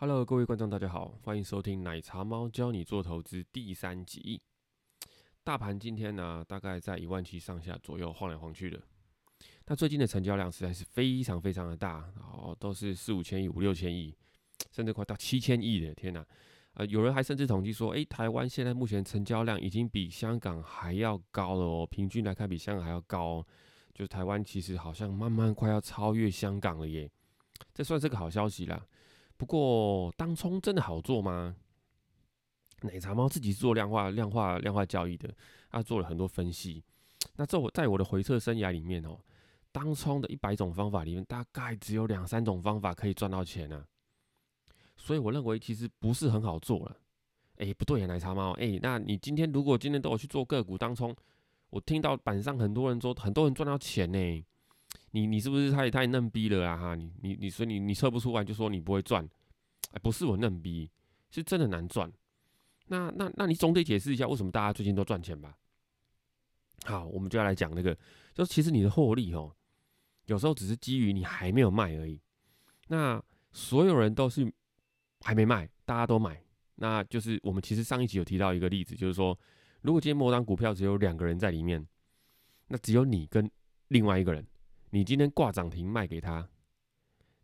Hello，各位观众，大家好，欢迎收听奶茶猫教你做投资第三集。大盘今天呢，大概在一万七上下左右晃来晃去的。那最近的成交量实在是非常非常的大，哦，都是四五千亿、五六千亿，甚至快到七千亿的，天哪！呃，有人还甚至统计说，诶，台湾现在目前成交量已经比香港还要高了哦，平均来看比香港还要高，哦，就是台湾其实好像慢慢快要超越香港了耶，这算是个好消息啦。不过，当冲真的好做吗？奶茶猫自己做量化、量化、量化交易的，他做了很多分析。那在我在我的回测生涯里面哦，当冲的一百种方法里面，大概只有两三种方法可以赚到钱呢。所以我认为其实不是很好做了。哎，不对呀，奶茶猫。哎，那你今天如果今天都有去做个股当冲，我听到板上很多人说，很多人赚到钱呢。你你是不是太太嫩逼了啊？哈，你你你说你你测不出来就说你不会赚，哎，不是我嫩逼，是真的难赚。那那那你总得解释一下为什么大家最近都赚钱吧？好，我们就要来讲那个，就其实你的获利哦，有时候只是基于你还没有卖而已。那所有人都是还没卖，大家都买，那就是我们其实上一集有提到一个例子，就是说，如果今天某档股票只有两个人在里面，那只有你跟另外一个人。你今天挂涨停卖给他，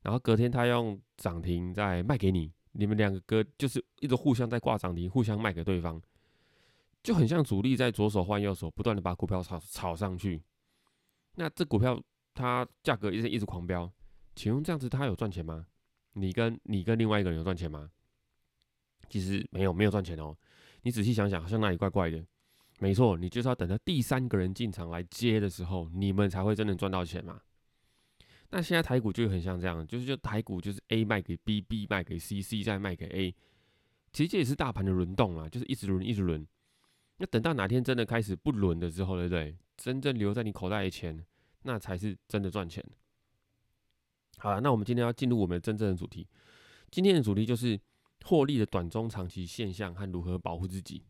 然后隔天他用涨停再卖给你，你们两个哥就是一直互相在挂涨停，互相卖给对方，就很像主力在左手换右手，不断的把股票炒炒上去。那这股票它价格一直一直狂飙，请问这样子他有赚钱吗？你跟你跟另外一个人有赚钱吗？其实没有，没有赚钱哦。你仔细想想，好像那里怪怪的。没错，你就是要等到第三个人进场来接的时候，你们才会真的赚到钱嘛。那现在台股就很像这样，就是就台股就是 A 卖给 B，B 卖给 C，C 再卖给 A，其实这也是大盘的轮动啊，就是一直轮一直轮。那等到哪天真的开始不轮的时候，对不对？真正留在你口袋的钱，那才是真的赚钱。好了，那我们今天要进入我们真正的主题。今天的主题就是获利的短中长期现象和如何保护自己。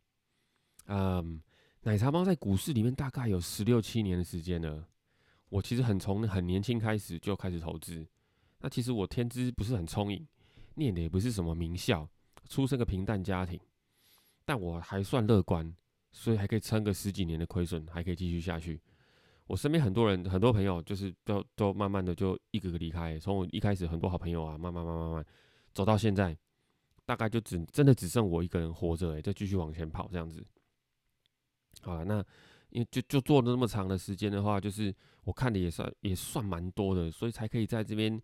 嗯。奶茶猫在股市里面大概有十六七年的时间了。我其实很从很年轻开始就开始投资。那其实我天资不是很聪颖，念的也不是什么名校，出生个平淡家庭。但我还算乐观，所以还可以撑个十几年的亏损，还可以继续下去。我身边很多人，很多朋友就是都都慢慢的就一个个离开。从我一开始很多好朋友啊，慢慢慢慢慢走到现在，大概就只真的只剩我一个人活着，哎，再继续往前跑这样子。好了，那因为就就做了那么长的时间的话，就是我看的也算也算蛮多的，所以才可以在这边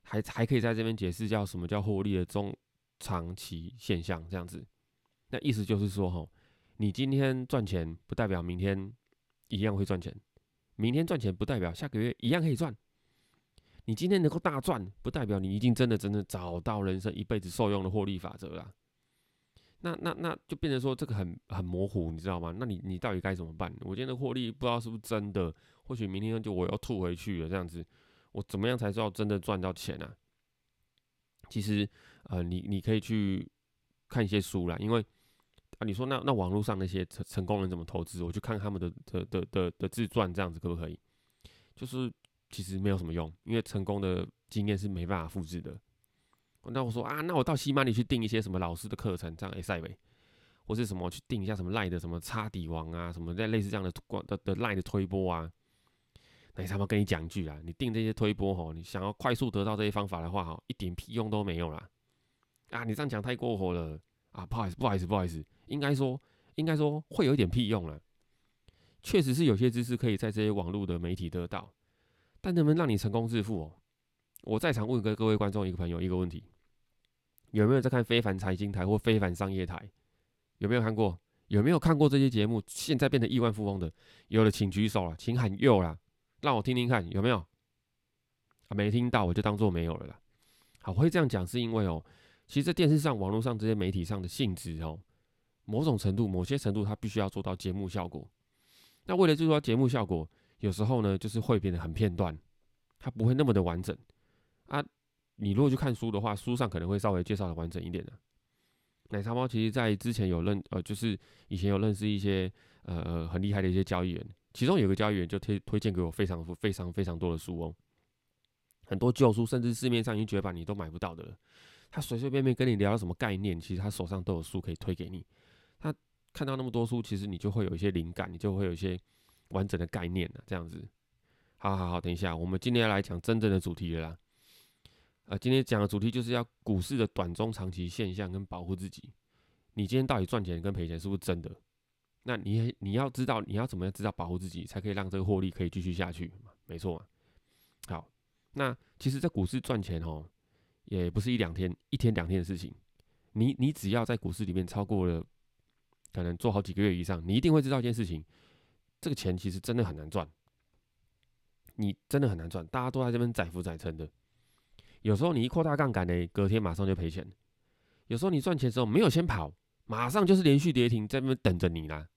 还还可以在这边解释叫什么叫获利的中长期现象这样子。那意思就是说，哈，你今天赚钱不代表明天一样会赚钱，明天赚钱不代表下个月一样可以赚。你今天能够大赚，不代表你一定真的真的找到人生一辈子受用的获利法则了。那那那就变成说这个很很模糊，你知道吗？那你你到底该怎么办？我今天的获利不知道是不是真的，或许明天就我要吐回去了这样子，我怎么样才知道真的赚到钱啊？其实呃，你你可以去看一些书啦，因为啊，你说那那网络上那些成成功人怎么投资，我去看他们的的的的的自传这样子可不可以？就是其实没有什么用，因为成功的经验是没办法复制的。那我说啊，那我到西马里去订一些什么老师的课程，这样 A 赛呗，或是什么去订一下什么赖的什么擦底王啊，什么在类似这样的的的赖的推波啊。那他妈跟你讲句啊，你订这些推波吼，你想要快速得到这些方法的话哈，一点屁用都没有啦。啊，你这样讲太过火了啊！不好意思，不好意思，不好意思，应该说应该说会有一点屁用了。确实是有些知识可以在这些网络的媒体得到，但能不能让你成功致富哦？我在场问个各位观众一个朋友一个问题。有没有在看非凡财经台或非凡商业台？有没有看过？有没有看过这些节目？现在变成亿万富翁的，有的请举手了，请喊右啦，让我听听看有没有。啊，没听到我就当做没有了啦。好，会这样讲是因为哦，其实在电视上、网络上这些媒体上的性质哦，某种程度、某些程度，它必须要做到节目效果。那为了做到节目效果，有时候呢，就是会变得很片段，它不会那么的完整啊。你如果去看书的话，书上可能会稍微介绍的完整一点的。奶茶猫其实在之前有认呃，就是以前有认识一些呃呃很厉害的一些交易员，其中有个交易员就推推荐给我非常非常非常多的书哦，很多旧书，甚至市面上已经绝版你都买不到的了。他随随便便跟你聊什么概念，其实他手上都有书可以推给你。他看到那么多书，其实你就会有一些灵感，你就会有一些完整的概念了。这样子，好好好，等一下，我们今天要来讲真正的主题了啦。呃，今天讲的主题就是要股市的短中长期现象跟保护自己。你今天到底赚钱跟赔钱是不是真的？那你你要知道你要怎么样知道保护自己，才可以让这个获利可以继续下去？没错。好，那其实，在股市赚钱哦，也不是一两天、一天两天的事情。你你只要在股市里面超过了，可能做好几个月以上，你一定会知道一件事情：这个钱其实真的很难赚。你真的很难赚，大家都在这边载浮载沉的。有时候你一扩大杠杆呢，隔天马上就赔钱；有时候你赚钱的时候没有先跑，马上就是连续跌停在那边等着你啦。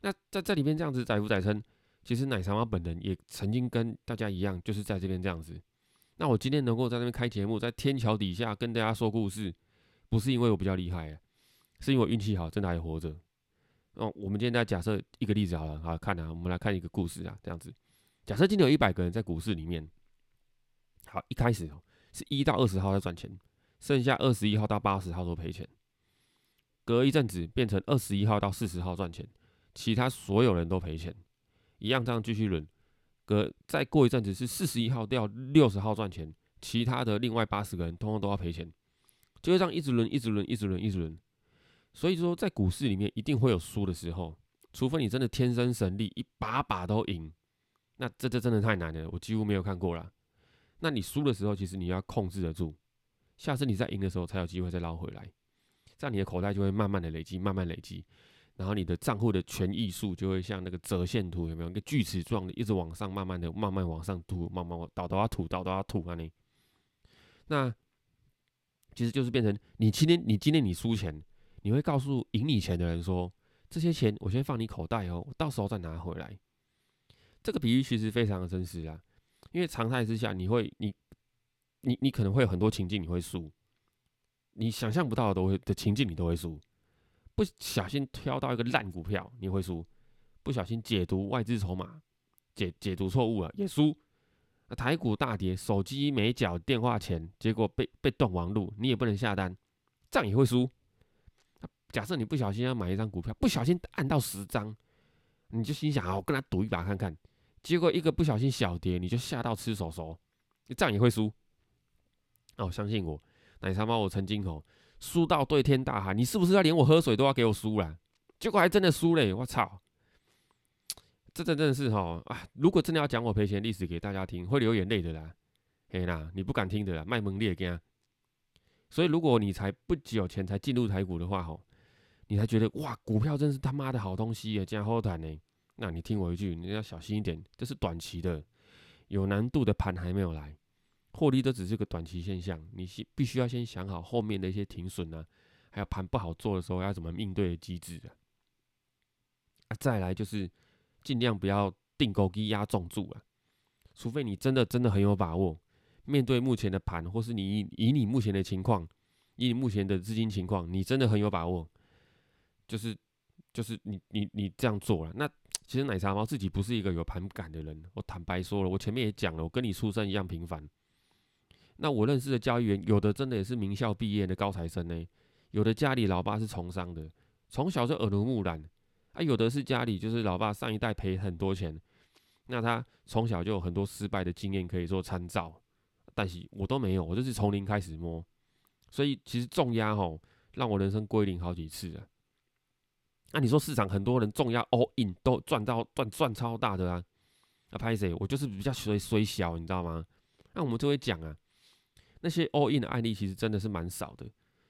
那在这里面这样子载浮载沉，其实奶茶妈本人也曾经跟大家一样，就是在这边这样子。那我今天能够在那边开节目，在天桥底下跟大家说故事，不是因为我比较厉害，是因为我运气好，真的还活着。哦，我们今天再假设一个例子好了，好看啊，我们来看一个故事啊，这样子。假设今天有一百个人在股市里面，好，一开始哦。是一到二十号在赚钱，剩下二十一号到八十号都赔钱。隔一阵子变成二十一号到四十号赚钱，其他所有人都赔钱，一样这样继续轮。隔再过一阵子是四十一号到六十号赚钱，其他的另外八十个人通通都要赔钱，就这样一直轮，一直轮，一直轮，一直轮。所以说，在股市里面一定会有输的时候，除非你真的天生神力，一把把都赢，那这这真的太难了，我几乎没有看过了。那你输的时候，其实你要控制得住，下次你在赢的时候才有机会再捞回来，这样你的口袋就会慢慢的累积，慢慢累积，然后你的账户的权益数就会像那个折线图，有没有一个锯齿状的，一直往上，慢慢的，慢慢往上吐，慢慢往倒都要吐，倒都要吐啊你。那其实就是变成你今天你今天你输钱，你会告诉赢你钱的人说，这些钱我先放你口袋哦，我到时候再拿回来。这个比喻其实非常的真实啊。因为常态之下，你会你你你可能会有很多情境你会输，你想象不到的都会的情境你都会输，不小心挑到一个烂股票你会输，不小心解读外资筹码解解读错误了也输，台股大跌，手机没缴电话钱，结果被被断网路，你也不能下单，这样也会输。假设你不小心要买一张股票，不小心按到十张，你就心想啊，我跟他赌一把看看。结果一个不小心小跌，你就吓到吃手手，你这样也会输。哦，相信我，奶茶猫，我曾经哦输到对天大喊：“你是不是要连我喝水都要给我输了？”结果还真的输嘞！我操，这真真的是哈啊！如果真的要讲我赔钱历史给大家听，会流眼泪的啦，嘿啦，你不敢听的啦，卖萌裂肝。所以如果你才不久前才进入台股的话，吼，你才觉得哇，股票真是他妈的好东西耶，这样好谈呢。那你听我一句，你要小心一点，这是短期的，有难度的盘还没有来，获利都只是个短期现象，你先必须要先想好后面的一些停损啊，还有盘不好做的时候要怎么应对的机制啊。啊，再来就是尽量不要定钩机压重注啊，除非你真的真的很有把握，面对目前的盘，或是你以你目前的情况，以你目前的资金情况，你真的很有把握，就是就是你你你这样做了，那。其实奶茶猫自己不是一个有盘感的人，我坦白说了，我前面也讲了，我跟你出身一样平凡。那我认识的交易员，有的真的也是名校毕业的高材生呢，有的家里老爸是从商的，从小就耳濡目染啊，有的是家里就是老爸上一代赔很多钱，那他从小就有很多失败的经验可以做参照，但是我都没有，我就是从零开始摸，所以其实重压吼，让我人生归零好几次啊。那你说市场很多人重压 all in 都赚到赚赚超大的啊？啊拍谁？我就是比较衰衰小，你知道吗？那我们就会讲啊，那些 all in 的案例其实真的是蛮少的。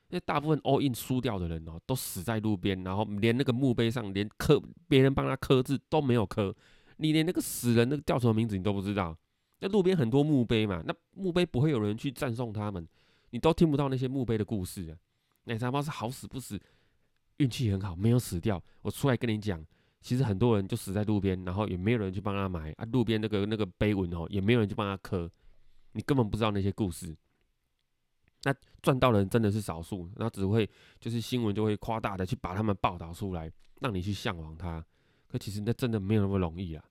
因为大部分 all in 输掉的人哦，都死在路边，然后连那个墓碑上连刻别人帮他刻字都没有刻，你连那个死人那个叫什么名字你都不知道。那路边很多墓碑嘛，那墓碑不会有人去赞颂他们，你都听不到那些墓碑的故事啊。奶茶猫是好死不死。运气很好，没有死掉。我出来跟你讲，其实很多人就死在路边，然后也没有人去帮他埋啊。路边那个那个碑文哦，也没有人去帮他刻，你根本不知道那些故事。那赚到的人真的是少数，那只会就是新闻就会夸大的去把他们报道出来，让你去向往他。可其实那真的没有那么容易啊。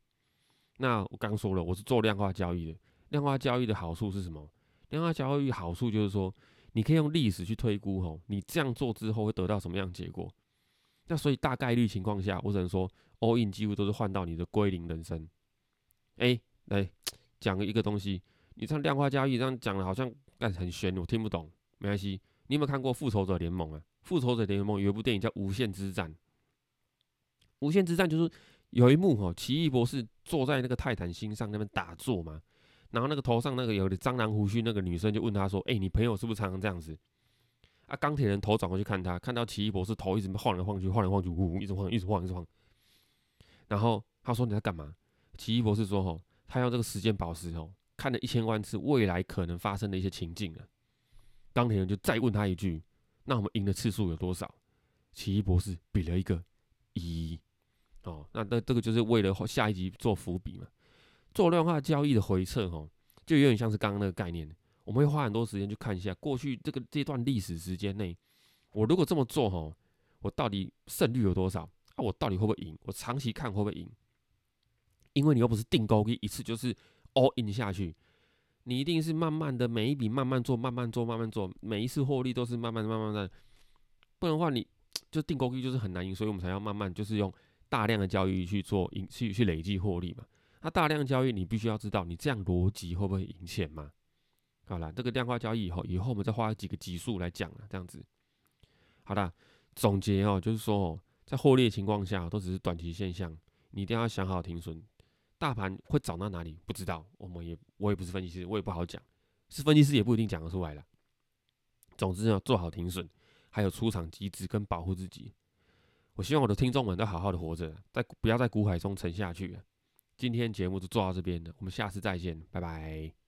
那我刚说了，我是做量化交易的。量化交易的好处是什么？量化交易好处就是说，你可以用历史去推估吼，你这样做之后会得到什么样结果？那所以大概率情况下，我只能说 all in 几乎都是换到你的归零人生。哎，来讲一个东西，你像量化交易这样讲的，好像但很玄，我听不懂，没关系。你有没有看过《复仇者联盟》啊？《复仇者联盟》有一部电影叫《无限之战》。无限之战就是有一幕哈，奇异博士坐在那个泰坦星上那边打坐嘛，然后那个头上那个有的蟑螂胡须那个女生就问他说：“哎，你朋友是不是常常这样子？”啊，钢铁人头转过去看他，看到奇异博士头一直晃来晃去，晃来晃去，呜，一直晃，一直晃，一直晃。然后他说：“你在干嘛？”奇异博士说：“哦，他用这个时间宝石哦，看了一千万次未来可能发生的一些情境啊。”钢铁人就再问他一句：“那我们赢的次数有多少？”奇异博士比了一个一。哦，那那这个就是为了下一集做伏笔嘛。做量化交易的回撤，哦，就有点像是刚刚那个概念。我们会花很多时间去看一下过去这个这段历史时间内，我如果这么做，哈，我到底胜率有多少？啊，我到底会不会赢？我长期看会不会赢？因为你又不是定钩一一次就是 all in 下去，你一定是慢慢的每一笔慢慢做，慢慢做，慢慢做，每一次获利都是慢慢慢慢的。不然的话，你就定钩一就是很难赢，所以我们才要慢慢就是用。大量的交易去做赢去去累计获利嘛？那大量交易你必须要知道，你这样逻辑会不会赢钱嘛？好了，这个量化交易以后，以后我们再花几个级数来讲了，这样子。好了，总结哦，就是说哦，在获利的情况下，都只是短期现象，你一定要想好停损。大盘会涨到哪里不知道，我们也我也不是分析师，我也不好讲，是分析师也不一定讲得出来了。总之要做好停损，还有出场机制跟保护自己。我希望我的听众们都好好的活着，在不要在股海中沉下去。今天节目就做到这边了，我们下次再见，拜拜。